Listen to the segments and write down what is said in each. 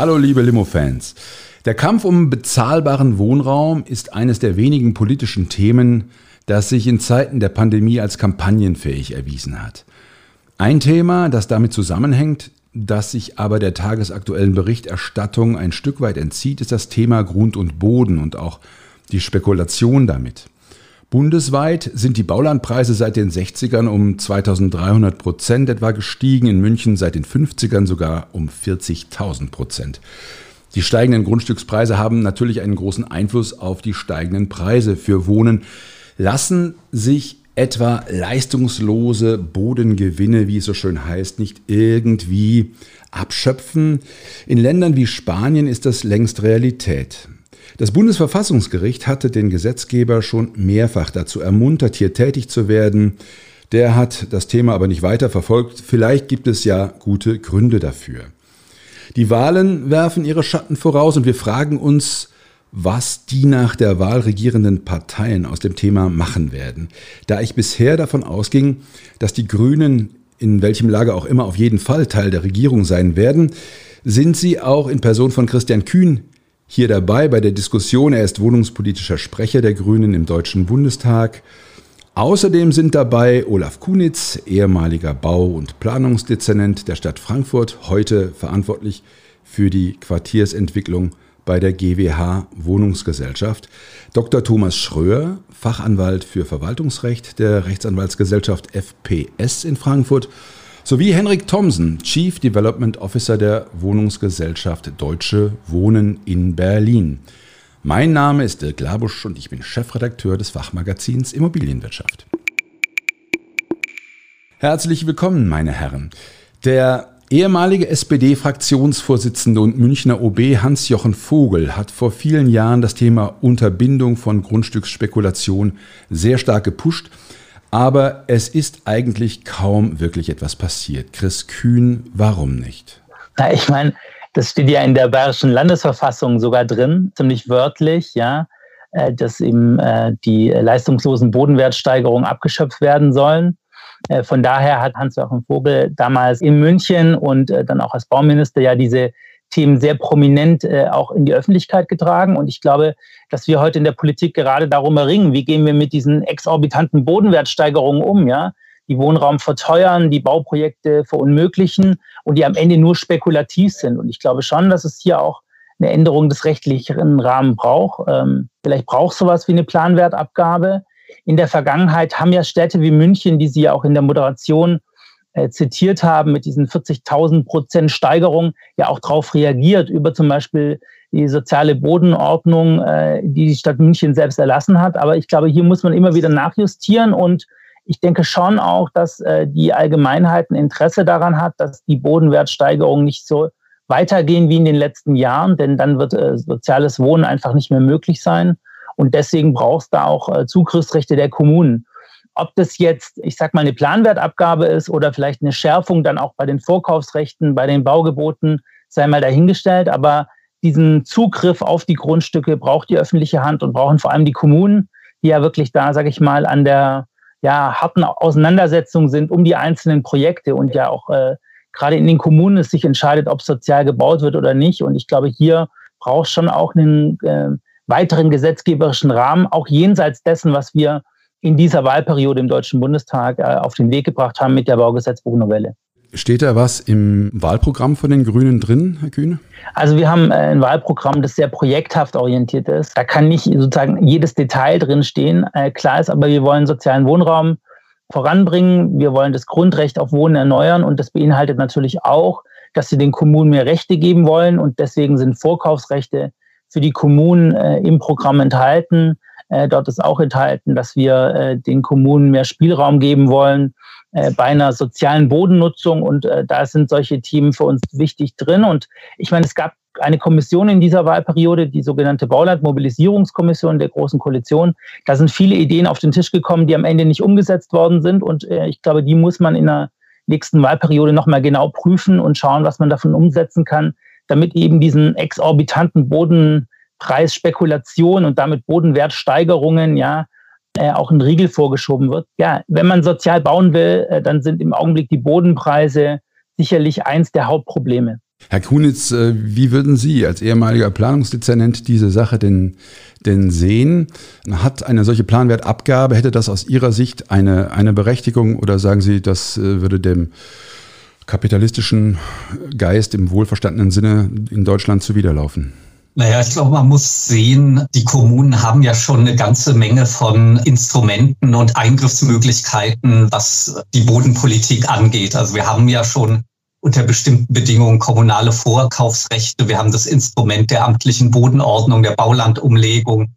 Hallo liebe Limo-Fans. Der Kampf um bezahlbaren Wohnraum ist eines der wenigen politischen Themen, das sich in Zeiten der Pandemie als kampagnenfähig erwiesen hat. Ein Thema, das damit zusammenhängt, das sich aber der tagesaktuellen Berichterstattung ein Stück weit entzieht, ist das Thema Grund und Boden und auch die Spekulation damit. Bundesweit sind die Baulandpreise seit den 60ern um 2300 Prozent etwa gestiegen, in München seit den 50ern sogar um 40.000 Prozent. Die steigenden Grundstückspreise haben natürlich einen großen Einfluss auf die steigenden Preise für Wohnen. Lassen sich etwa leistungslose Bodengewinne, wie es so schön heißt, nicht irgendwie abschöpfen? In Ländern wie Spanien ist das längst Realität. Das Bundesverfassungsgericht hatte den Gesetzgeber schon mehrfach dazu ermuntert, hier tätig zu werden. Der hat das Thema aber nicht weiter verfolgt. Vielleicht gibt es ja gute Gründe dafür. Die Wahlen werfen ihre Schatten voraus und wir fragen uns, was die nach der Wahl regierenden Parteien aus dem Thema machen werden. Da ich bisher davon ausging, dass die Grünen in welchem Lager auch immer auf jeden Fall Teil der Regierung sein werden, sind sie auch in Person von Christian Kühn hier dabei bei der Diskussion. Er ist wohnungspolitischer Sprecher der Grünen im Deutschen Bundestag. Außerdem sind dabei Olaf Kunitz, ehemaliger Bau- und Planungsdezernent der Stadt Frankfurt, heute verantwortlich für die Quartiersentwicklung bei der GWH Wohnungsgesellschaft. Dr. Thomas Schröer, Fachanwalt für Verwaltungsrecht der Rechtsanwaltsgesellschaft FPS in Frankfurt sowie Henrik Thomsen, Chief Development Officer der Wohnungsgesellschaft Deutsche Wohnen in Berlin. Mein Name ist Dirk Labusch und ich bin Chefredakteur des Fachmagazins Immobilienwirtschaft. Herzlich willkommen, meine Herren. Der ehemalige SPD-Fraktionsvorsitzende und Münchner OB Hans-Jochen Vogel hat vor vielen Jahren das Thema Unterbindung von Grundstücksspekulation sehr stark gepusht aber es ist eigentlich kaum wirklich etwas passiert. Chris Kühn, warum nicht? Na, ich meine, das steht ja in der bayerischen Landesverfassung sogar drin, ziemlich wörtlich, ja, äh, dass eben äh, die leistungslosen Bodenwertsteigerungen abgeschöpft werden sollen. Äh, von daher hat Hans-Joachim Vogel damals in München und dann auch als Bauminister ja diese Themen sehr prominent äh, auch in die Öffentlichkeit getragen. Und ich glaube, dass wir heute in der Politik gerade darum erringen, wie gehen wir mit diesen exorbitanten Bodenwertsteigerungen um, ja? Die Wohnraum verteuern, die Bauprojekte verunmöglichen und die am Ende nur spekulativ sind. Und ich glaube schon, dass es hier auch eine Änderung des rechtlichen Rahmens braucht. Ähm, vielleicht braucht sowas wie eine Planwertabgabe. In der Vergangenheit haben ja Städte wie München, die Sie ja auch in der Moderation äh, zitiert haben, mit diesen 40.000 Prozent Steigerung ja auch darauf reagiert, über zum Beispiel die soziale Bodenordnung, äh, die die Stadt München selbst erlassen hat. Aber ich glaube, hier muss man immer wieder nachjustieren und ich denke schon auch, dass äh, die Allgemeinheit ein Interesse daran hat, dass die Bodenwertsteigerungen nicht so weitergehen wie in den letzten Jahren, denn dann wird äh, soziales Wohnen einfach nicht mehr möglich sein. Und deswegen braucht es da auch äh, Zugriffsrechte der Kommunen. Ob das jetzt, ich sag mal, eine Planwertabgabe ist oder vielleicht eine Schärfung dann auch bei den Vorkaufsrechten, bei den Baugeboten, sei mal dahingestellt. Aber diesen Zugriff auf die Grundstücke braucht die öffentliche Hand und brauchen vor allem die Kommunen, die ja wirklich da, sage ich mal, an der ja, harten Auseinandersetzung sind um die einzelnen Projekte und ja auch äh, gerade in den Kommunen es sich entscheidet, ob sozial gebaut wird oder nicht. Und ich glaube, hier braucht schon auch einen äh, weiteren gesetzgeberischen Rahmen, auch jenseits dessen, was wir in dieser Wahlperiode im Deutschen Bundestag äh, auf den Weg gebracht haben mit der Baugesetzbuchnovelle. Steht da was im Wahlprogramm von den Grünen drin, Herr Kühne? Also wir haben äh, ein Wahlprogramm, das sehr projekthaft orientiert ist. Da kann nicht sozusagen jedes Detail drin stehen. Äh, klar ist aber, wir wollen sozialen Wohnraum voranbringen. Wir wollen das Grundrecht auf Wohnen erneuern und das beinhaltet natürlich auch, dass sie den Kommunen mehr Rechte geben wollen und deswegen sind Vorkaufsrechte für die Kommunen im Programm enthalten. Äh, dort ist auch enthalten, dass wir äh, den Kommunen mehr Spielraum geben wollen, äh, bei einer sozialen Bodennutzung. Und da sind solche Themen für uns wichtig drin. Und ich meine, es gab eine Kommission in dieser Wahlperiode, die sogenannte Bauland-Mobilisierungskommission der Großen Koalition. Da sind viele Ideen auf den Tisch gekommen, die am Ende nicht umgesetzt worden sind. Und ich glaube, die muss man in der nächsten Wahlperiode nochmal genau prüfen und schauen, was man davon umsetzen kann, damit eben diesen exorbitanten Bodenpreisspekulationen und damit Bodenwertsteigerungen ja äh, auch ein Riegel vorgeschoben wird. Ja, wenn man sozial bauen will, äh, dann sind im Augenblick die Bodenpreise sicherlich eins der Hauptprobleme. Herr Kunitz, äh, wie würden Sie als ehemaliger Planungsdezernent diese Sache denn, denn sehen? Hat eine solche Planwertabgabe, hätte das aus Ihrer Sicht eine, eine Berechtigung oder sagen Sie, das äh, würde dem kapitalistischen Geist im wohlverstandenen Sinne in Deutschland zuwiderlaufen? Naja, ich glaube, man muss sehen, die Kommunen haben ja schon eine ganze Menge von Instrumenten und Eingriffsmöglichkeiten, was die Bodenpolitik angeht. Also wir haben ja schon unter bestimmten Bedingungen kommunale Vorkaufsrechte. Wir haben das Instrument der amtlichen Bodenordnung, der Baulandumlegung.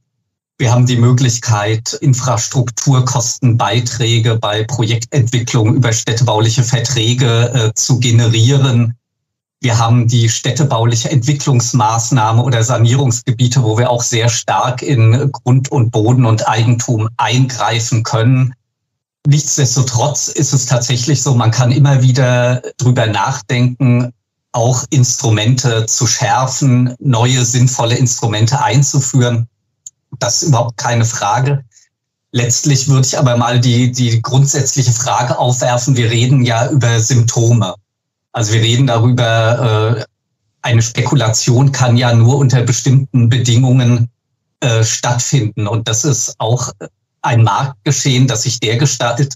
Wir haben die Möglichkeit, Infrastrukturkostenbeiträge bei Projektentwicklung über städtebauliche Verträge äh, zu generieren. Wir haben die städtebauliche Entwicklungsmaßnahme oder Sanierungsgebiete, wo wir auch sehr stark in Grund und Boden und Eigentum eingreifen können. Nichtsdestotrotz ist es tatsächlich so, man kann immer wieder drüber nachdenken, auch Instrumente zu schärfen, neue sinnvolle Instrumente einzuführen. Das ist überhaupt keine Frage. Letztlich würde ich aber mal die, die grundsätzliche Frage aufwerfen. Wir reden ja über Symptome. Also wir reden darüber, äh, eine Spekulation kann ja nur unter bestimmten Bedingungen äh, stattfinden. Und das ist auch ein Marktgeschehen, das sich dergestalt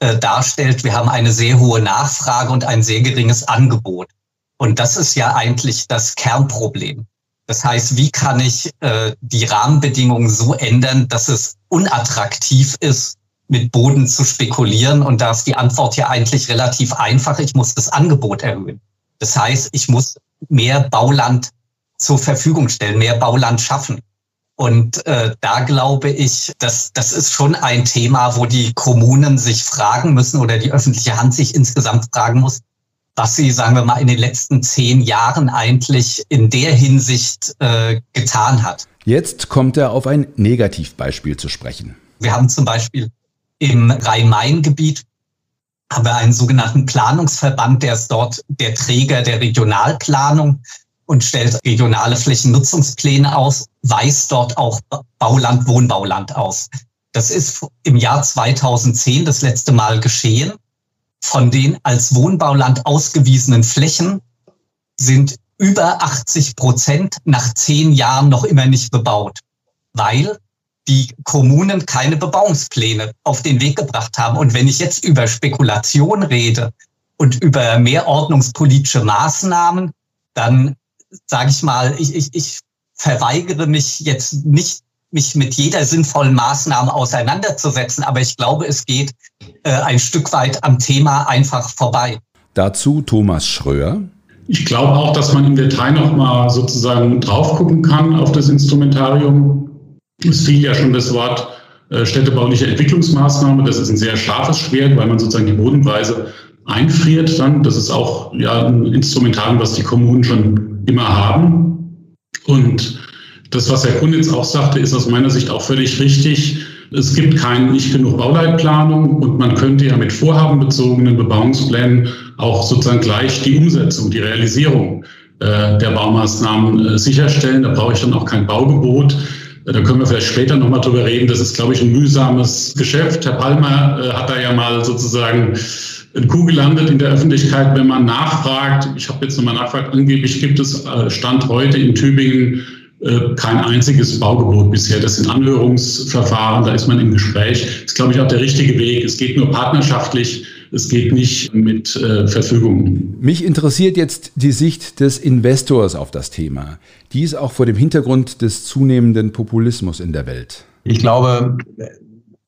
äh, darstellt. Wir haben eine sehr hohe Nachfrage und ein sehr geringes Angebot. Und das ist ja eigentlich das Kernproblem. Das heißt, wie kann ich äh, die Rahmenbedingungen so ändern, dass es unattraktiv ist, mit Boden zu spekulieren? Und da ist die Antwort ja eigentlich relativ einfach. Ich muss das Angebot erhöhen. Das heißt, ich muss mehr Bauland zur Verfügung stellen, mehr Bauland schaffen. Und äh, da glaube ich, dass das ist schon ein Thema, wo die Kommunen sich fragen müssen oder die öffentliche Hand sich insgesamt fragen muss, was sie, sagen wir mal, in den letzten zehn Jahren eigentlich in der Hinsicht äh, getan hat. Jetzt kommt er auf ein Negativbeispiel zu sprechen. Wir haben zum Beispiel im Rhein-Main-Gebiet haben wir einen sogenannten Planungsverband, der ist dort der Träger der Regionalplanung und stellt regionale Flächennutzungspläne aus, weist dort auch Bauland, Wohnbauland aus. Das ist im Jahr 2010 das letzte Mal geschehen. Von den als Wohnbauland ausgewiesenen Flächen sind über 80 Prozent nach zehn Jahren noch immer nicht bebaut, weil die Kommunen keine Bebauungspläne auf den Weg gebracht haben. Und wenn ich jetzt über Spekulation rede und über mehr ordnungspolitische Maßnahmen, dann sage ich mal, ich, ich, ich verweigere mich jetzt nicht, mich mit jeder sinnvollen Maßnahme auseinanderzusetzen, aber ich glaube, es geht äh, ein Stück weit am Thema einfach vorbei. Dazu Thomas Schröer. Ich glaube auch, dass man im Detail nochmal sozusagen drauf gucken kann auf das Instrumentarium. Es fiel ja schon das Wort äh, städtebauliche Entwicklungsmaßnahme. Das ist ein sehr scharfes Schwert, weil man sozusagen die Bodenpreise einfriert dann. Das ist auch ja, ein Instrumentarium, was die Kommunen schon immer haben. Und das, was Herr Kunitz auch sagte, ist aus meiner Sicht auch völlig richtig. Es gibt keine nicht genug Bauleitplanung und man könnte ja mit vorhabenbezogenen Bebauungsplänen auch sozusagen gleich die Umsetzung, die Realisierung äh, der Baumaßnahmen äh, sicherstellen. Da brauche ich dann auch kein Baugebot. Da können wir vielleicht später nochmal drüber reden. Das ist, glaube ich, ein mühsames Geschäft. Herr Palmer äh, hat da ja mal sozusagen ein Kuh gelandet in der Öffentlichkeit, wenn man nachfragt. Ich habe jetzt nochmal nachgefragt, angeblich gibt es äh, Stand heute in Tübingen äh, kein einziges Baugebot bisher. Das sind Anhörungsverfahren, da ist man im Gespräch. Das ist, glaube ich, auch der richtige Weg. Es geht nur partnerschaftlich, es geht nicht mit äh, Verfügungen. Mich interessiert jetzt die Sicht des Investors auf das Thema. Dies auch vor dem Hintergrund des zunehmenden Populismus in der Welt. Ich glaube,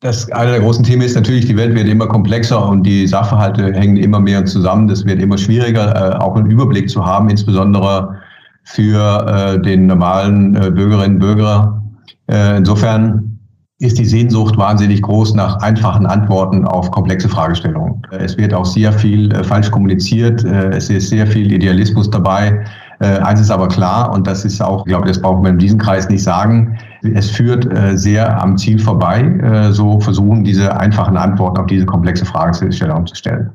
das eine der großen Themen ist natürlich, die Welt wird immer komplexer und die Sachverhalte hängen immer mehr zusammen. Das wird immer schwieriger, äh, auch einen Überblick zu haben, insbesondere für äh, den normalen äh, Bürgerinnen und Bürger. Insofern ist die Sehnsucht wahnsinnig groß nach einfachen Antworten auf komplexe Fragestellungen. Es wird auch sehr viel äh, falsch kommuniziert. Äh, es ist sehr viel Idealismus dabei. Äh, eins ist aber klar, und das ist auch, ich glaube, das brauchen wir in diesem Kreis nicht sagen, es führt äh, sehr am Ziel vorbei, äh, so versuchen, diese einfachen Antworten auf diese komplexe Fragestellung zu stellen.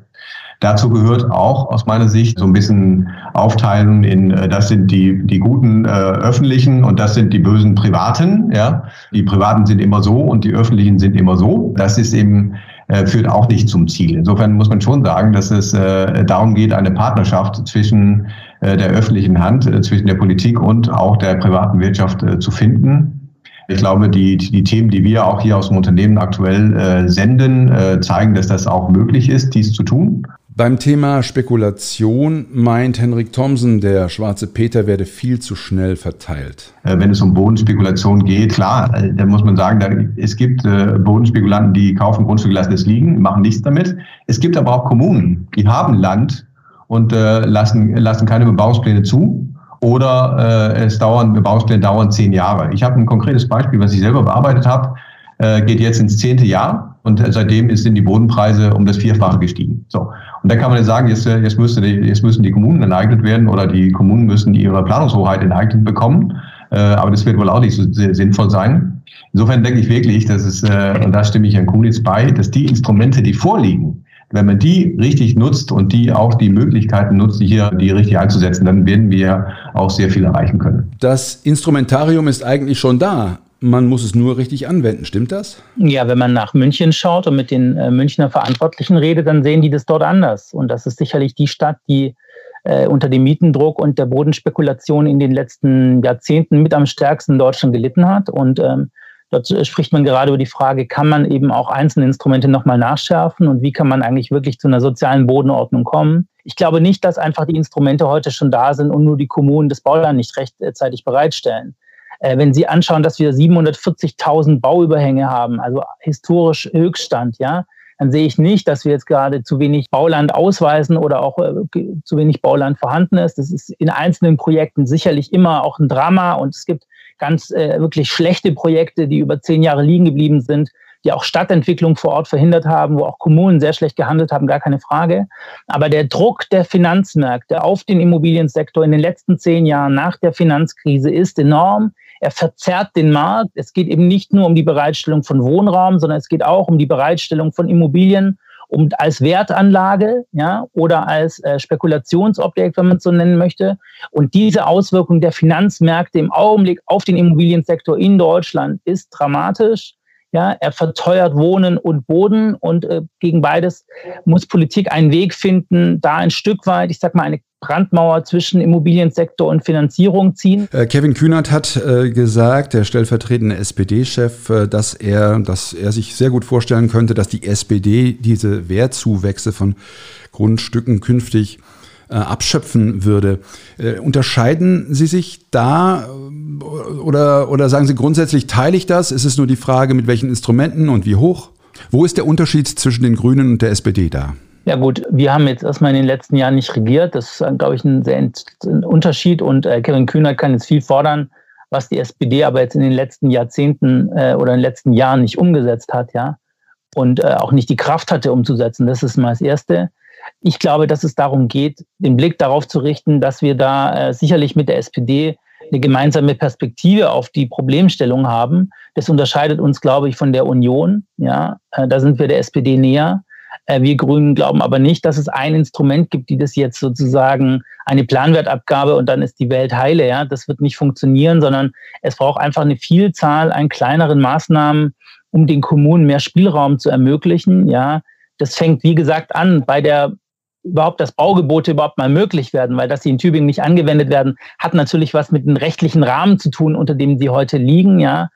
Dazu gehört auch aus meiner Sicht so ein bisschen Aufteilen in, äh, das sind die, die guten äh, öffentlichen und das sind die bösen privaten. Ja? Die privaten sind immer so und die öffentlichen sind immer so. Das ist eben äh, führt auch nicht zum Ziel. Insofern muss man schon sagen, dass es äh, darum geht, eine Partnerschaft zwischen der öffentlichen Hand, zwischen der Politik und auch der privaten Wirtschaft zu finden. Ich glaube, die, die Themen, die wir auch hier aus dem Unternehmen aktuell senden, zeigen, dass das auch möglich ist, dies zu tun. Beim Thema Spekulation meint Henrik Thomsen, der schwarze Peter werde viel zu schnell verteilt. Äh, wenn es um Bodenspekulation geht, klar, äh, da muss man sagen, da, es gibt äh, Bodenspekulanten, die kaufen Grundstücke, lassen es liegen, machen nichts damit. Es gibt aber auch Kommunen, die haben Land und äh, lassen, lassen keine Bebauungspläne zu oder äh, es dauern, Bebauungspläne dauern zehn Jahre. Ich habe ein konkretes Beispiel, was ich selber bearbeitet habe, äh, geht jetzt ins zehnte Jahr und seitdem sind die Bodenpreise um das Vierfache gestiegen. So. Und da kann man jetzt sagen, jetzt, jetzt, müsste die, jetzt müssen die Kommunen enteignet werden oder die Kommunen müssen ihre Planungshoheit enteignet bekommen. Äh, aber das wird wohl auch nicht so sinnvoll sein. Insofern denke ich wirklich, dass es, äh, und da stimme ich Herrn Kunitz bei, dass die Instrumente, die vorliegen, wenn man die richtig nutzt und die auch die Möglichkeiten nutzt, hier die richtig einzusetzen, dann werden wir auch sehr viel erreichen können. Das Instrumentarium ist eigentlich schon da. Man muss es nur richtig anwenden, stimmt das? Ja, wenn man nach München schaut und mit den äh, Münchner Verantwortlichen redet, dann sehen die das dort anders. Und das ist sicherlich die Stadt, die äh, unter dem Mietendruck und der Bodenspekulation in den letzten Jahrzehnten mit am stärksten in Deutschland gelitten hat. Und ähm, dort spricht man gerade über die Frage, kann man eben auch einzelne Instrumente nochmal nachschärfen und wie kann man eigentlich wirklich zu einer sozialen Bodenordnung kommen? Ich glaube nicht, dass einfach die Instrumente heute schon da sind und nur die Kommunen das Bauland nicht rechtzeitig bereitstellen. Äh, wenn Sie anschauen, dass wir 740.000 Bauüberhänge haben, also historisch Höchststand, ja, dann sehe ich nicht, dass wir jetzt gerade zu wenig Bauland ausweisen oder auch äh, zu wenig Bauland vorhanden ist. Das ist in einzelnen Projekten sicherlich immer auch ein Drama und es gibt ganz äh, wirklich schlechte Projekte, die über zehn Jahre liegen geblieben sind, die auch Stadtentwicklung vor Ort verhindert haben, wo auch Kommunen sehr schlecht gehandelt haben, gar keine Frage. Aber der Druck der Finanzmärkte auf den Immobiliensektor in den letzten zehn Jahren nach der Finanzkrise ist enorm. Er verzerrt den Markt. Es geht eben nicht nur um die Bereitstellung von Wohnraum, sondern es geht auch um die Bereitstellung von Immobilien um als Wertanlage, ja, oder als äh, Spekulationsobjekt, wenn man es so nennen möchte. Und diese Auswirkung der Finanzmärkte im Augenblick auf den Immobiliensektor in Deutschland ist dramatisch. Ja, er verteuert Wohnen und Boden und äh, gegen beides muss Politik einen Weg finden, da ein Stück weit, ich sag mal, eine Brandmauer zwischen Immobiliensektor und Finanzierung ziehen. Äh, Kevin Kühnert hat äh, gesagt, der stellvertretende SPD-Chef, äh, dass er, dass er sich sehr gut vorstellen könnte, dass die SPD diese Wertzuwächse von Grundstücken künftig abschöpfen würde. unterscheiden Sie sich da oder, oder sagen Sie grundsätzlich, teile ich das? Ist es nur die Frage, mit welchen Instrumenten und wie hoch? Wo ist der Unterschied zwischen den Grünen und der SPD da? Ja gut, wir haben jetzt erstmal in den letzten Jahren nicht regiert. Das ist, glaube ich, ein sehr ein Unterschied. Und äh, Kevin Kühner kann jetzt viel fordern, was die SPD aber jetzt in den letzten Jahrzehnten äh, oder in den letzten Jahren nicht umgesetzt hat, ja. Und äh, auch nicht die Kraft hatte, umzusetzen. Das ist mal das Erste. Ich glaube, dass es darum geht, den Blick darauf zu richten, dass wir da äh, sicherlich mit der SPD eine gemeinsame Perspektive auf die Problemstellung haben. Das unterscheidet uns, glaube ich, von der Union. Ja, äh, da sind wir der SPD näher. Äh, wir Grünen glauben aber nicht, dass es ein Instrument gibt, die das jetzt sozusagen eine Planwertabgabe und dann ist die Welt heile. Ja, das wird nicht funktionieren, sondern es braucht einfach eine Vielzahl an kleineren Maßnahmen, um den Kommunen mehr Spielraum zu ermöglichen. Ja, das fängt wie gesagt an bei der überhaupt das Baugebote überhaupt mal möglich werden, weil dass sie in Tübingen nicht angewendet werden, hat natürlich was mit dem rechtlichen Rahmen zu tun, unter dem sie heute liegen. Ja,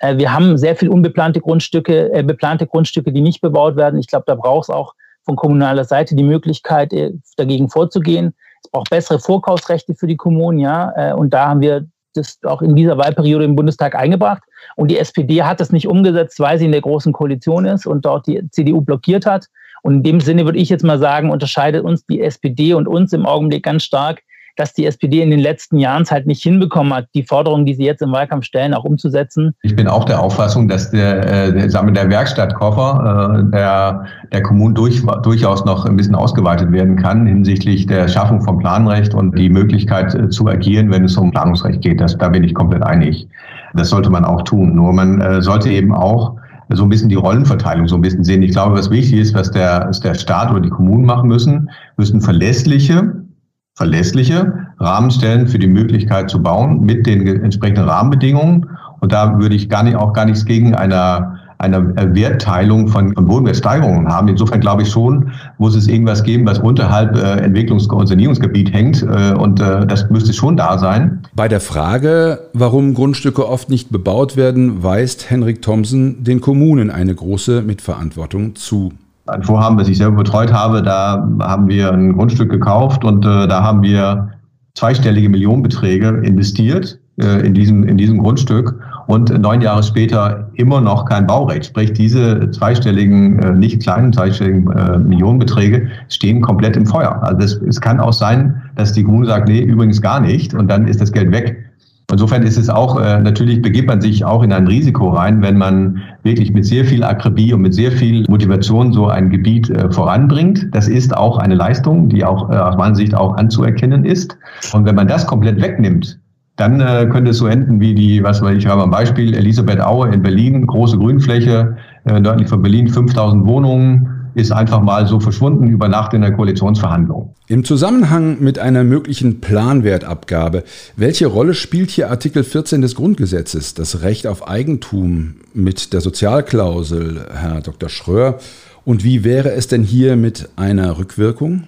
wir haben sehr viel unbeplante Grundstücke, äh, beplante Grundstücke, die nicht bebaut werden. Ich glaube, da braucht es auch von kommunaler Seite die Möglichkeit, äh, dagegen vorzugehen. Es braucht bessere Vorkaufsrechte für die Kommunen, ja. Äh, und da haben wir das auch in dieser Wahlperiode im Bundestag eingebracht. Und die SPD hat das nicht umgesetzt, weil sie in der großen Koalition ist und dort die CDU blockiert hat. Und in dem Sinne würde ich jetzt mal sagen, unterscheidet uns die SPD und uns im Augenblick ganz stark dass die SPD in den letzten Jahren es halt nicht hinbekommen hat, die Forderungen, die sie jetzt im Wahlkampf stellen, auch umzusetzen. Ich bin auch der Auffassung, dass der, äh, der, der Werkstattkoffer äh, der, der Kommunen durch, durchaus noch ein bisschen ausgeweitet werden kann hinsichtlich der Schaffung von Planrecht und die Möglichkeit äh, zu agieren, wenn es um Planungsrecht geht. Das, da bin ich komplett einig. Das sollte man auch tun. Nur man äh, sollte eben auch so ein bisschen die Rollenverteilung so ein bisschen sehen. Ich glaube, was wichtig ist, was der, was der Staat oder die Kommunen machen müssen, müssen verlässliche, verlässliche Rahmen stellen für die Möglichkeit zu bauen mit den entsprechenden Rahmenbedingungen. Und da würde ich gar nicht, auch gar nichts gegen einer einer Wertteilung von, von Bodenwertsteigerungen haben. Insofern glaube ich schon, muss es irgendwas geben, was unterhalb äh, Entwicklungs- und Sanierungsgebiet hängt. Äh, und äh, das müsste schon da sein. Bei der Frage, warum Grundstücke oft nicht bebaut werden, weist Henrik Thomsen den Kommunen eine große Mitverantwortung zu. Ein Vorhaben, das ich selber betreut habe, da haben wir ein Grundstück gekauft und äh, da haben wir zweistellige Millionenbeträge investiert äh, in, diesem, in diesem Grundstück und neun Jahre später immer noch kein Baurecht. Sprich, diese zweistelligen, äh, nicht kleinen zweistelligen äh, Millionenbeträge stehen komplett im Feuer. Also es, es kann auch sein, dass die Kommune sagt, nee, übrigens gar nicht und dann ist das Geld weg. Insofern ist es auch, äh, natürlich begibt man sich auch in ein Risiko rein, wenn man wirklich mit sehr viel Akribie und mit sehr viel Motivation so ein Gebiet äh, voranbringt. Das ist auch eine Leistung, die auch äh, aus meiner Sicht auch anzuerkennen ist. Und wenn man das komplett wegnimmt, dann äh, könnte es so enden wie die, was weiß ich, habe ein Beispiel, Elisabeth Aue in Berlin, große Grünfläche, äh, nördlich von Berlin, 5000 Wohnungen, ist einfach mal so verschwunden über Nacht in der Koalitionsverhandlung. Im Zusammenhang mit einer möglichen Planwertabgabe, welche Rolle spielt hier Artikel 14 des Grundgesetzes, das Recht auf Eigentum mit der Sozialklausel, Herr Dr. Schröer? Und wie wäre es denn hier mit einer Rückwirkung?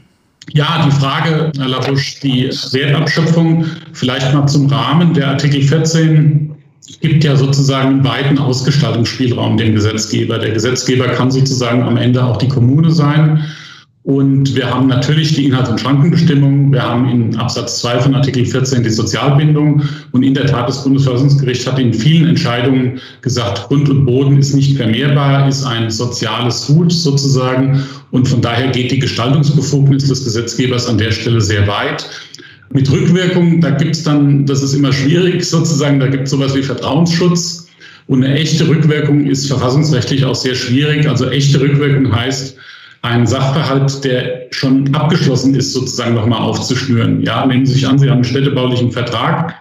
Ja, die Frage, Herr Labusch, die Wertabschöpfung, vielleicht mal zum Rahmen. Der Artikel 14 gibt ja sozusagen einen weiten Ausgestaltungsspielraum dem Gesetzgeber. Der Gesetzgeber kann sozusagen am Ende auch die Kommune sein. Und wir haben natürlich die Inhalts- und Schrankenbestimmung. Wir haben in Absatz 2 von Artikel 14 die Sozialbindung. Und in der Tat, das Bundesverfassungsgericht hat in vielen Entscheidungen gesagt, Grund und Boden ist nicht vermehrbar, ist ein soziales Gut sozusagen. Und von daher geht die Gestaltungsbefugnis des Gesetzgebers an der Stelle sehr weit. Mit Rückwirkung, da gibt es dann, das ist immer schwierig sozusagen, da gibt es sowas wie Vertrauensschutz. Und eine echte Rückwirkung ist verfassungsrechtlich auch sehr schwierig. Also echte Rückwirkung heißt, einen Sachverhalt, der schon abgeschlossen ist, sozusagen nochmal aufzuschnüren. Ja, nehmen Sie sich an, Sie haben einen städtebaulichen Vertrag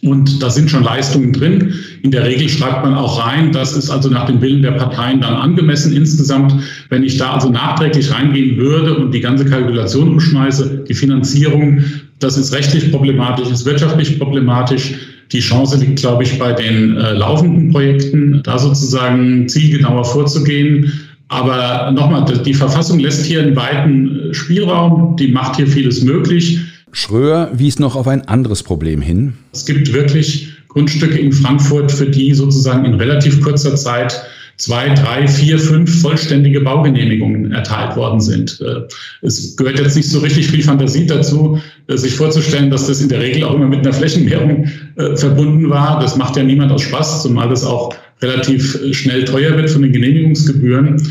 und da sind schon Leistungen drin. In der Regel schreibt man auch rein, das ist also nach dem Willen der Parteien dann angemessen insgesamt. Wenn ich da also nachträglich reingehen würde und die ganze Kalkulation umschmeiße, die Finanzierung, das ist rechtlich problematisch, ist wirtschaftlich problematisch. Die Chance liegt, glaube ich, bei den äh, laufenden Projekten, da sozusagen zielgenauer vorzugehen aber nochmal, die Verfassung lässt hier einen weiten äh, Spielraum, die macht hier vieles möglich. Schröer wies noch auf ein anderes Problem hin. Es gibt wirklich Grundstücke in Frankfurt, für die sozusagen in relativ kurzer Zeit zwei, drei, vier, fünf vollständige Baugenehmigungen erteilt worden sind. Äh, es gehört jetzt nicht so richtig viel Fantasie dazu, äh, sich vorzustellen, dass das in der Regel auch immer mit einer Flächenmehrung verbunden war. Das macht ja niemand aus Spaß, zumal das auch relativ äh, schnell teuer wird von den Genehmigungsgebühren.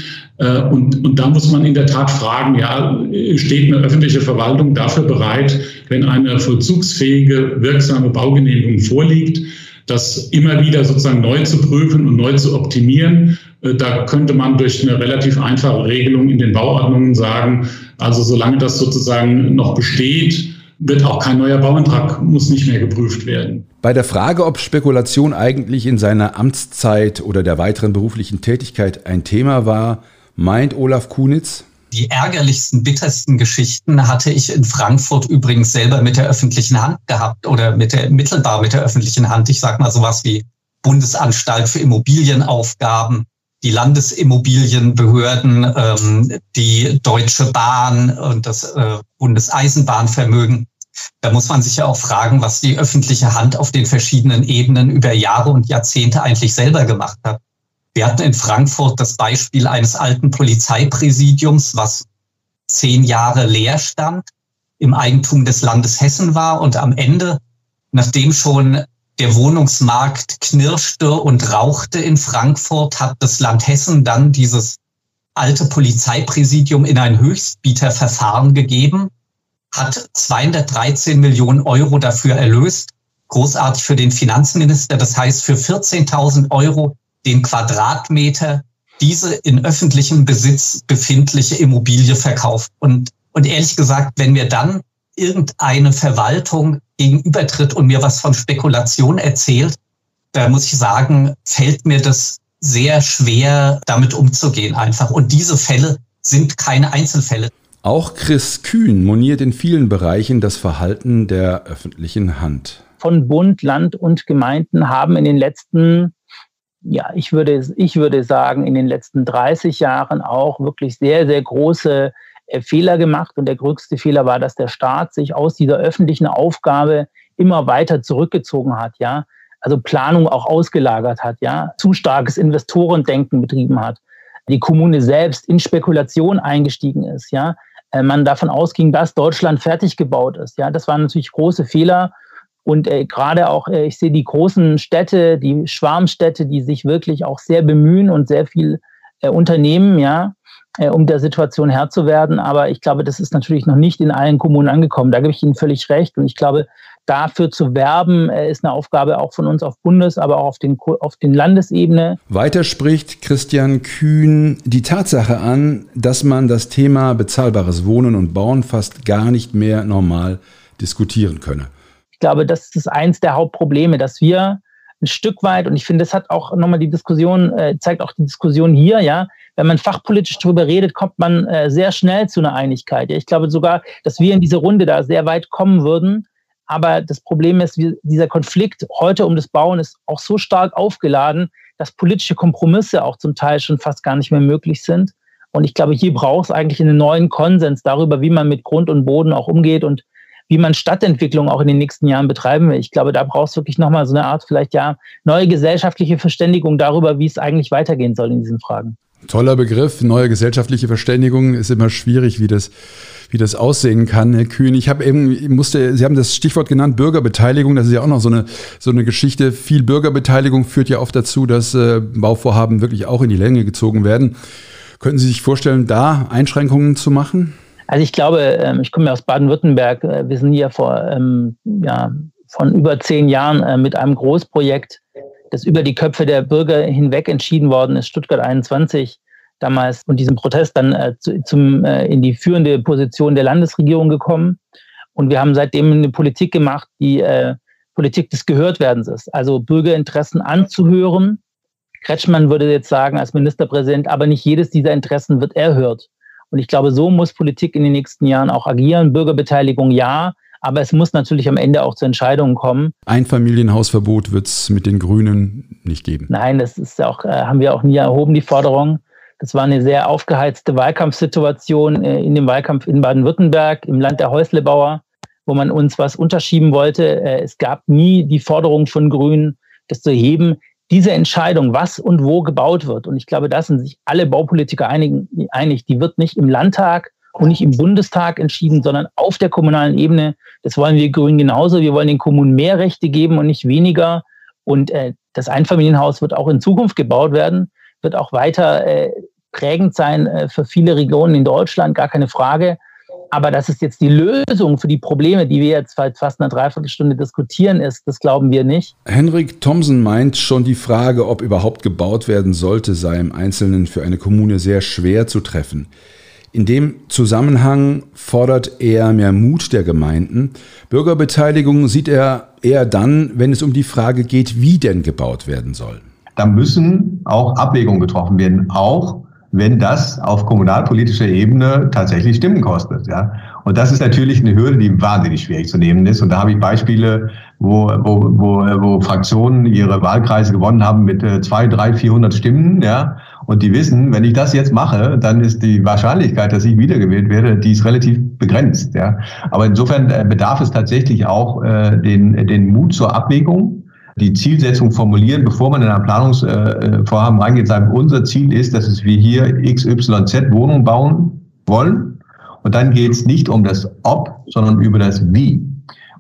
Äh, und, und da muss man in der Tat fragen, ja, steht eine öffentliche Verwaltung dafür bereit, wenn eine vollzugsfähige, wirksame Baugenehmigung vorliegt, das immer wieder sozusagen neu zu prüfen und neu zu optimieren. Äh, da könnte man durch eine relativ einfache Regelung in den Bauordnungen sagen, also solange das sozusagen noch besteht, wird auch kein neuer Bauantrag, muss nicht mehr geprüft werden. Bei der Frage, ob Spekulation eigentlich in seiner Amtszeit oder der weiteren beruflichen Tätigkeit ein Thema war, meint Olaf Kunitz, die ärgerlichsten, bittersten Geschichten hatte ich in Frankfurt übrigens selber mit der öffentlichen Hand gehabt oder mit der, mittelbar mit der öffentlichen Hand. Ich sage mal sowas wie Bundesanstalt für Immobilienaufgaben, die Landesimmobilienbehörden, ähm, die Deutsche Bahn und das äh, Bundeseisenbahnvermögen. Da muss man sich ja auch fragen, was die öffentliche Hand auf den verschiedenen Ebenen über Jahre und Jahrzehnte eigentlich selber gemacht hat. Wir hatten in Frankfurt das Beispiel eines alten Polizeipräsidiums, was zehn Jahre leer stand, im Eigentum des Landes Hessen war und am Ende, nachdem schon der Wohnungsmarkt knirschte und rauchte in Frankfurt, hat das Land Hessen dann dieses alte Polizeipräsidium in ein Höchstbieterverfahren gegeben hat 213 Millionen Euro dafür erlöst. Großartig für den Finanzminister. Das heißt, für 14.000 Euro den Quadratmeter diese in öffentlichem Besitz befindliche Immobilie verkauft. Und, und ehrlich gesagt, wenn mir dann irgendeine Verwaltung gegenübertritt und mir was von Spekulation erzählt, da muss ich sagen, fällt mir das sehr schwer, damit umzugehen einfach. Und diese Fälle sind keine Einzelfälle. Auch Chris Kühn moniert in vielen Bereichen das Verhalten der öffentlichen Hand. Von Bund, Land und Gemeinden haben in den letzten, ja, ich würde, ich würde sagen, in den letzten 30 Jahren auch wirklich sehr, sehr große äh, Fehler gemacht. Und der größte Fehler war, dass der Staat sich aus dieser öffentlichen Aufgabe immer weiter zurückgezogen hat, ja. Also Planung auch ausgelagert hat, ja. Zu starkes Investorendenken betrieben hat. Die Kommune selbst in Spekulation eingestiegen ist, ja. Äh, man davon ausging, dass Deutschland fertig gebaut ist, ja. Das waren natürlich große Fehler. Und äh, gerade auch, äh, ich sehe die großen Städte, die Schwarmstädte, die sich wirklich auch sehr bemühen und sehr viel äh, unternehmen, ja, äh, um der Situation Herr zu werden. Aber ich glaube, das ist natürlich noch nicht in allen Kommunen angekommen. Da gebe ich Ihnen völlig recht. Und ich glaube, dafür zu werben, äh, ist eine Aufgabe auch von uns auf Bundes-, aber auch auf den, auf den Landesebene. Weiter spricht Christian Kühn die Tatsache an, dass man das Thema bezahlbares Wohnen und Bauen fast gar nicht mehr normal diskutieren könne. Ich glaube, das ist eins der Hauptprobleme, dass wir ein Stück weit, und ich finde, das hat auch nochmal die Diskussion, äh, zeigt auch die Diskussion hier, ja, wenn man fachpolitisch darüber redet, kommt man äh, sehr schnell zu einer Einigkeit. Ja. Ich glaube sogar, dass wir in dieser Runde da sehr weit kommen würden. Aber das Problem ist, wie, dieser Konflikt heute um das Bauen ist auch so stark aufgeladen, dass politische Kompromisse auch zum Teil schon fast gar nicht mehr möglich sind. Und ich glaube, hier braucht es eigentlich einen neuen Konsens darüber, wie man mit Grund und Boden auch umgeht und wie man Stadtentwicklung auch in den nächsten Jahren betreiben will. Ich glaube, da braucht es wirklich nochmal so eine Art, vielleicht ja, neue gesellschaftliche Verständigung darüber, wie es eigentlich weitergehen soll in diesen Fragen. Toller Begriff, neue gesellschaftliche Verständigung ist immer schwierig, wie das, wie das aussehen kann, Herr Kühn. Ich habe eben, ich musste, Sie haben das Stichwort genannt, Bürgerbeteiligung. Das ist ja auch noch so eine, so eine Geschichte. Viel Bürgerbeteiligung führt ja oft dazu, dass äh, Bauvorhaben wirklich auch in die Länge gezogen werden. Könnten Sie sich vorstellen, da Einschränkungen zu machen? Also ich glaube, ähm, ich komme ja aus Baden-Württemberg. Äh, wir sind hier vor ähm, ja, von über zehn Jahren äh, mit einem Großprojekt, das über die Köpfe der Bürger hinweg entschieden worden ist, Stuttgart 21 damals und diesem Protest dann äh, zu, zum, in die führende Position der Landesregierung gekommen. Und wir haben seitdem eine Politik gemacht, die Politik des Gehörtwerdens ist. Also Bürgerinteressen anzuhören. Kretschmann würde jetzt sagen als Ministerpräsident, aber nicht jedes dieser Interessen wird erhört. Und ich glaube, so muss Politik in den nächsten Jahren auch agieren. Bürgerbeteiligung ja, aber es muss natürlich am Ende auch zu Entscheidungen kommen. Einfamilienhausverbot wird es mit den Grünen nicht geben. Nein, das ist auch, äh, haben wir auch nie erhoben, die Forderung. Das war eine sehr aufgeheizte Wahlkampfsituation äh, in dem Wahlkampf in Baden-Württemberg, im Land der Häuslebauer, wo man uns was unterschieben wollte. Äh, es gab nie die Forderung von Grünen, das zu heben diese Entscheidung, was und wo gebaut wird, und ich glaube, da sind sich alle Baupolitiker einig, einig, die wird nicht im Landtag und nicht im Bundestag entschieden, sondern auf der kommunalen Ebene. Das wollen wir Grünen genauso. Wir wollen den Kommunen mehr Rechte geben und nicht weniger. Und äh, das Einfamilienhaus wird auch in Zukunft gebaut werden, wird auch weiter äh, prägend sein äh, für viele Regionen in Deutschland, gar keine Frage. Aber dass es jetzt die Lösung für die Probleme, die wir jetzt seit fast einer Dreiviertelstunde diskutieren, ist, das glauben wir nicht. Henrik Thomsen meint schon, die Frage, ob überhaupt gebaut werden sollte, sei im Einzelnen für eine Kommune sehr schwer zu treffen. In dem Zusammenhang fordert er mehr Mut der Gemeinden. Bürgerbeteiligung sieht er eher dann, wenn es um die Frage geht, wie denn gebaut werden soll. Da müssen auch Abwägungen getroffen werden, auch wenn das auf kommunalpolitischer Ebene tatsächlich Stimmen kostet. Ja. Und das ist natürlich eine Hürde, die wahnsinnig schwierig zu nehmen ist. Und da habe ich Beispiele, wo, wo, wo, wo Fraktionen ihre Wahlkreise gewonnen haben mit äh, zwei, drei, vierhundert Stimmen. Ja. Und die wissen, wenn ich das jetzt mache, dann ist die Wahrscheinlichkeit, dass ich wiedergewählt werde, die ist relativ begrenzt. Ja. Aber insofern äh, bedarf es tatsächlich auch äh, den, den Mut zur Abwägung die Zielsetzung formulieren, bevor man in ein Planungsvorhaben reingeht, sagen, unser Ziel ist, dass wir hier XYZ Wohnungen bauen wollen. Und dann geht es nicht um das Ob, sondern über das Wie.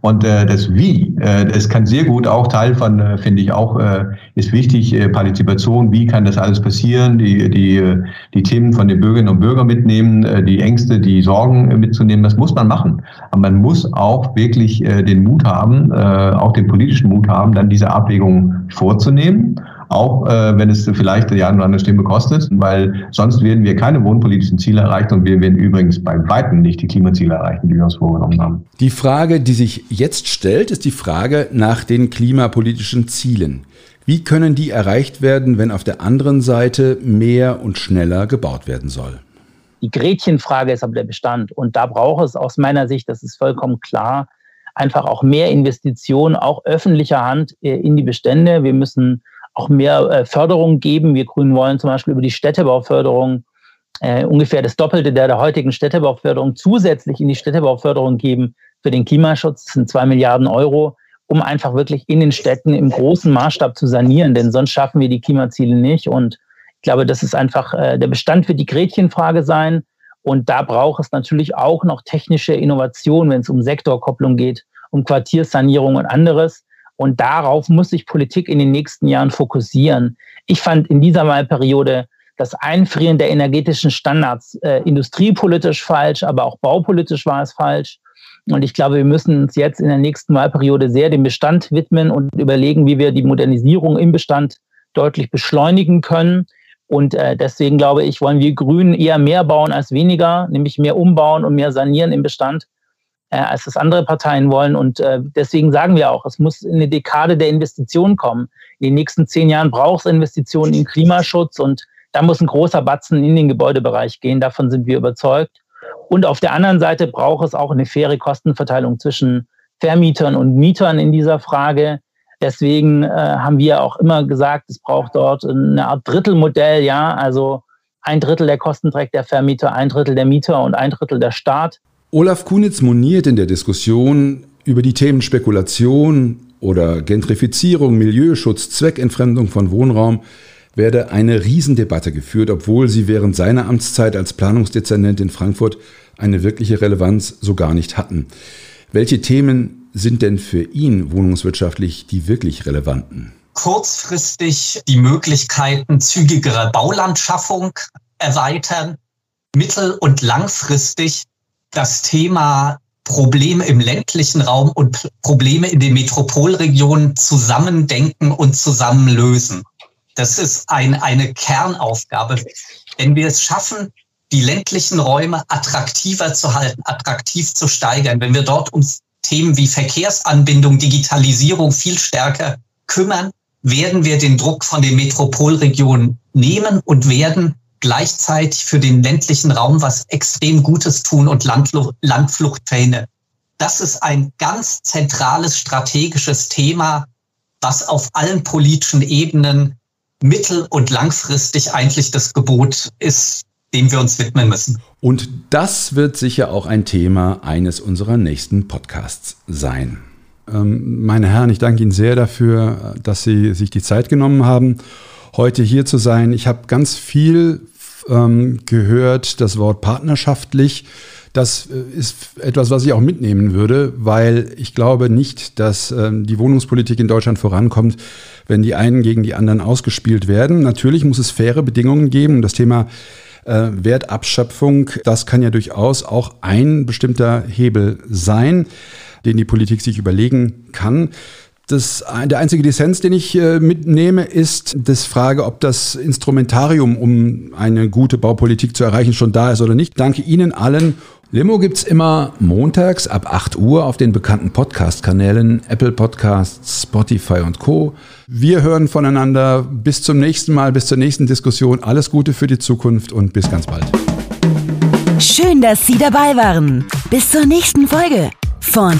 Und äh, das Wie, äh, das kann sehr gut auch Teil von, äh, finde ich auch, äh, ist wichtig, äh, Partizipation, wie kann das alles passieren, die, die, äh, die Themen von den Bürgerinnen und Bürgern mitnehmen, äh, die Ängste, die Sorgen äh, mitzunehmen, das muss man machen. Aber man muss auch wirklich äh, den Mut haben, äh, auch den politischen Mut haben, dann diese Abwägung vorzunehmen auch äh, wenn es vielleicht die eine oder andere Stimme kostet, weil sonst werden wir keine wohnpolitischen Ziele erreichen und wir werden übrigens bei weitem nicht die Klimaziele erreichen, die wir uns vorgenommen haben. Die Frage, die sich jetzt stellt, ist die Frage nach den klimapolitischen Zielen. Wie können die erreicht werden, wenn auf der anderen Seite mehr und schneller gebaut werden soll? Die Gretchenfrage ist aber der Bestand. Und da braucht es aus meiner Sicht, das ist vollkommen klar, einfach auch mehr Investitionen, auch öffentlicher Hand äh, in die Bestände. Wir müssen auch mehr äh, Förderung geben. Wir Grünen wollen zum Beispiel über die Städtebauförderung äh, ungefähr das Doppelte der, der heutigen Städtebauförderung zusätzlich in die Städtebauförderung geben für den Klimaschutz. Das sind zwei Milliarden Euro, um einfach wirklich in den Städten im großen Maßstab zu sanieren, denn sonst schaffen wir die Klimaziele nicht. Und ich glaube, das ist einfach äh, der Bestand für die Gretchenfrage sein. Und da braucht es natürlich auch noch technische Innovation, wenn es um Sektorkopplung geht, um Quartiersanierung und anderes. Und darauf muss sich Politik in den nächsten Jahren fokussieren. Ich fand in dieser Wahlperiode das Einfrieren der energetischen Standards äh, industriepolitisch falsch, aber auch baupolitisch war es falsch. Und ich glaube, wir müssen uns jetzt in der nächsten Wahlperiode sehr dem Bestand widmen und überlegen, wie wir die Modernisierung im Bestand deutlich beschleunigen können. Und äh, deswegen glaube ich, wollen wir Grünen eher mehr bauen als weniger, nämlich mehr umbauen und mehr sanieren im Bestand äh, als das andere Parteien wollen. Und äh, deswegen sagen wir auch, es muss eine Dekade der Investitionen kommen. In den nächsten zehn Jahren braucht es Investitionen in Klimaschutz und da muss ein großer Batzen in den Gebäudebereich gehen. Davon sind wir überzeugt. Und auf der anderen Seite braucht es auch eine faire Kostenverteilung zwischen Vermietern und Mietern in dieser Frage. Deswegen äh, haben wir auch immer gesagt, es braucht dort eine Art Drittelmodell, ja, also ein Drittel der Kosten trägt der Vermieter, ein Drittel der Mieter und ein Drittel der Staat. Olaf Kunitz moniert in der Diskussion über die Themen Spekulation oder Gentrifizierung, Milieuschutz, Zweckentfremdung von Wohnraum werde eine Riesendebatte geführt, obwohl sie während seiner Amtszeit als Planungsdezernent in Frankfurt eine wirkliche Relevanz so gar nicht hatten. Welche Themen sind denn für ihn wohnungswirtschaftlich die wirklich relevanten? Kurzfristig die Möglichkeiten zügigerer Baulandschaffung erweitern, mittel- und langfristig das Thema Probleme im ländlichen Raum und Probleme in den Metropolregionen zusammendenken und zusammenlösen. Das ist ein, eine Kernaufgabe. Wenn wir es schaffen, die ländlichen Räume attraktiver zu halten, attraktiv zu steigern, wenn wir dort um Themen wie Verkehrsanbindung, Digitalisierung viel stärker kümmern, werden wir den Druck von den Metropolregionen nehmen und werden gleichzeitig für den ländlichen Raum was extrem Gutes tun und Landflucht verhindern. Das ist ein ganz zentrales strategisches Thema, was auf allen politischen Ebenen mittel- und langfristig eigentlich das Gebot ist, dem wir uns widmen müssen. Und das wird sicher auch ein Thema eines unserer nächsten Podcasts sein. Ähm, meine Herren, ich danke Ihnen sehr dafür, dass Sie sich die Zeit genommen haben, heute hier zu sein. Ich habe ganz viel ähm, gehört das Wort partnerschaftlich. Das äh, ist etwas, was ich auch mitnehmen würde, weil ich glaube nicht, dass ähm, die Wohnungspolitik in Deutschland vorankommt, wenn die einen gegen die anderen ausgespielt werden. Natürlich muss es faire Bedingungen geben. Das Thema äh, Wertabschöpfung, das kann ja durchaus auch ein bestimmter Hebel sein, den die Politik sich überlegen kann. Das, der einzige Dissens, den ich äh, mitnehme, ist das Frage, ob das Instrumentarium, um eine gute Baupolitik zu erreichen, schon da ist oder nicht. Danke Ihnen allen. Limo gibt es immer montags ab 8 Uhr auf den bekannten Podcast-Kanälen Apple Podcasts, Spotify und Co. Wir hören voneinander. Bis zum nächsten Mal, bis zur nächsten Diskussion. Alles Gute für die Zukunft und bis ganz bald. Schön, dass Sie dabei waren. Bis zur nächsten Folge von